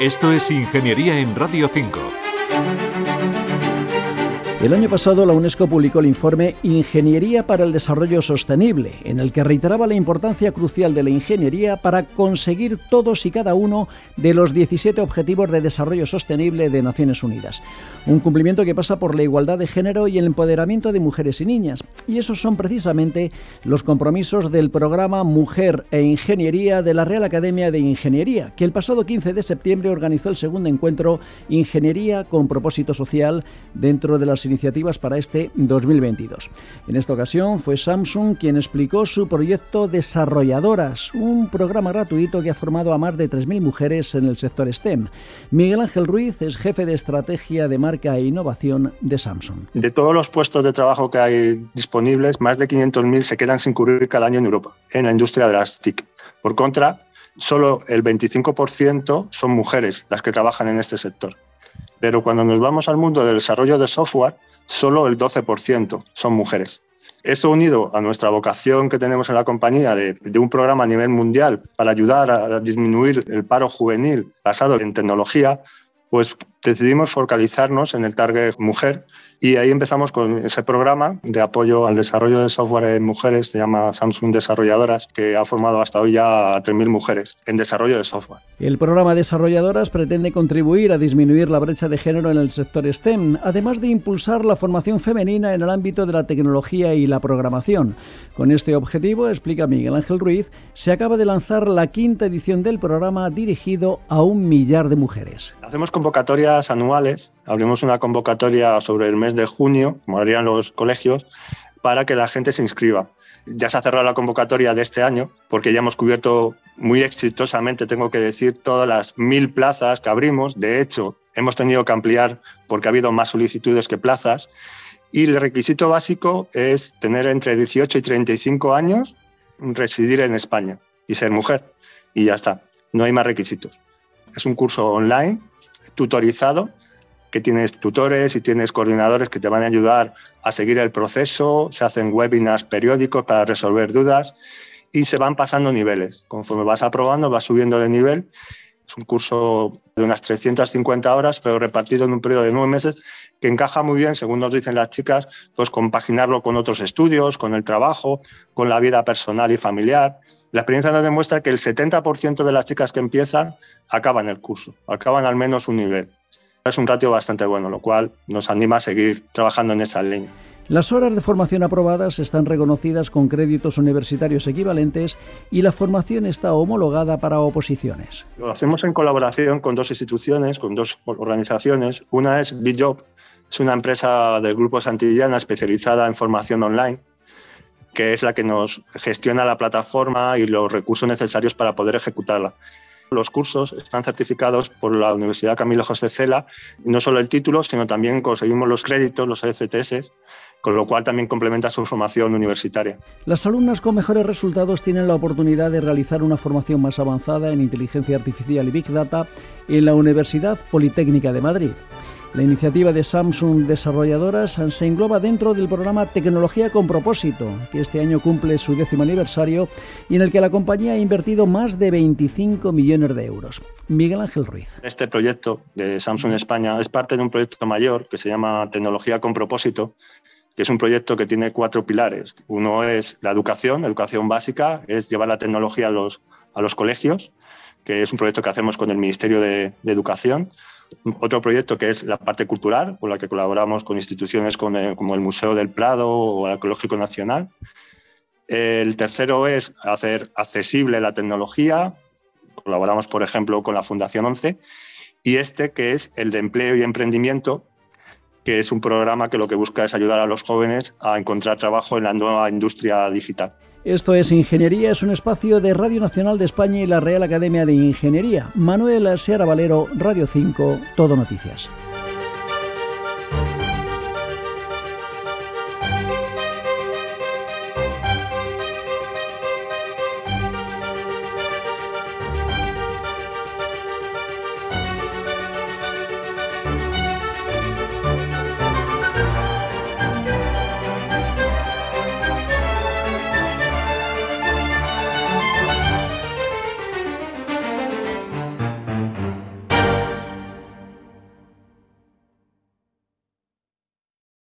Esto es Ingeniería en Radio 5. El año pasado la UNESCO publicó el informe Ingeniería para el Desarrollo Sostenible, en el que reiteraba la importancia crucial de la ingeniería para conseguir todos y cada uno de los 17 Objetivos de Desarrollo Sostenible de Naciones Unidas. Un cumplimiento que pasa por la igualdad de género y el empoderamiento de mujeres y niñas. Y esos son precisamente los compromisos del programa Mujer e Ingeniería de la Real Academia de Ingeniería, que el pasado 15 de septiembre organizó el segundo encuentro Ingeniería con propósito social dentro de las iniciativas para este 2022. En esta ocasión fue Samsung quien explicó su proyecto Desarrolladoras, un programa gratuito que ha formado a más de 3.000 mujeres en el sector STEM. Miguel Ángel Ruiz es jefe de estrategia de marca e innovación de Samsung. De todos los puestos de trabajo que hay disponibles, más de 500.000 se quedan sin cubrir cada año en Europa, en la industria de las TIC. Por contra, solo el 25% son mujeres las que trabajan en este sector. Pero cuando nos vamos al mundo del desarrollo de software, solo el 12% son mujeres. Esto unido a nuestra vocación que tenemos en la compañía de, de, un programa a nivel mundial para ayudar a disminuir el paro juvenil basado en tecnología, pues decidimos focalizarnos en el target mujer y ahí empezamos con ese programa de apoyo al desarrollo de software en mujeres, se llama Samsung Desarrolladoras, que ha formado hasta hoy ya a 3.000 mujeres en desarrollo de software. El programa Desarrolladoras pretende contribuir a disminuir la brecha de género en el sector STEM, además de impulsar la formación femenina en el ámbito de la tecnología y la programación. Con este objetivo, explica Miguel Ángel Ruiz, se acaba de lanzar la quinta edición del programa dirigido a un millar de mujeres. Hacemos convocatorias anuales, abrimos una convocatoria sobre el mes de junio, como harían los colegios, para que la gente se inscriba. Ya se ha cerrado la convocatoria de este año porque ya hemos cubierto muy exitosamente, tengo que decir, todas las mil plazas que abrimos. De hecho, hemos tenido que ampliar porque ha habido más solicitudes que plazas. Y el requisito básico es tener entre 18 y 35 años, residir en España y ser mujer. Y ya está, no hay más requisitos. Es un curso online, tutorizado, que tienes tutores y tienes coordinadores que te van a ayudar a seguir el proceso, se hacen webinars periódicos para resolver dudas y se van pasando niveles. Conforme vas aprobando, vas subiendo de nivel. Es un curso de unas 350 horas, pero repartido en un periodo de nueve meses, que encaja muy bien, según nos dicen las chicas, pues compaginarlo con otros estudios, con el trabajo, con la vida personal y familiar. La experiencia nos demuestra que el 70% de las chicas que empiezan acaban el curso, acaban al menos un nivel. Es un ratio bastante bueno, lo cual nos anima a seguir trabajando en esa línea. Las horas de formación aprobadas están reconocidas con créditos universitarios equivalentes y la formación está homologada para oposiciones. Lo hacemos en colaboración con dos instituciones, con dos organizaciones. Una es BitJob, es una empresa del Grupo Santillana especializada en formación online, que es la que nos gestiona la plataforma y los recursos necesarios para poder ejecutarla. Los cursos están certificados por la Universidad Camilo José Cela, y no solo el título, sino también conseguimos los créditos, los ECTS, con lo cual también complementa su formación universitaria. Las alumnas con mejores resultados tienen la oportunidad de realizar una formación más avanzada en inteligencia artificial y Big Data en la Universidad Politécnica de Madrid. La iniciativa de Samsung Desarrolladoras se engloba dentro del programa Tecnología con propósito, que este año cumple su décimo aniversario y en el que la compañía ha invertido más de 25 millones de euros. Miguel Ángel Ruiz. Este proyecto de Samsung España es parte de un proyecto mayor que se llama Tecnología con propósito, que es un proyecto que tiene cuatro pilares. Uno es la educación, educación básica, es llevar la tecnología a los, a los colegios, que es un proyecto que hacemos con el Ministerio de, de Educación. Otro proyecto que es la parte cultural, con la que colaboramos con instituciones como el Museo del Prado o el Arqueológico Nacional. El tercero es hacer accesible la tecnología. Colaboramos, por ejemplo, con la Fundación 11. Y este que es el de empleo y emprendimiento, que es un programa que lo que busca es ayudar a los jóvenes a encontrar trabajo en la nueva industria digital. Esto es Ingeniería, es un espacio de Radio Nacional de España y la Real Academia de Ingeniería. Manuel Seara Valero, Radio 5, Todo Noticias.